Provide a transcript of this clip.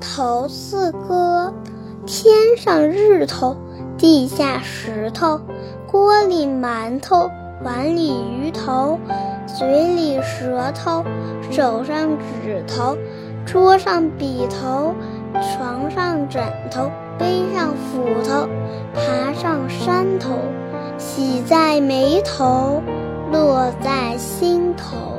头四哥天上日头地下石头锅里馒头碗里鱼头嘴里舌头手上指头桌上笔头床上枕头背上斧头爬上山头喜在眉头乐在心头。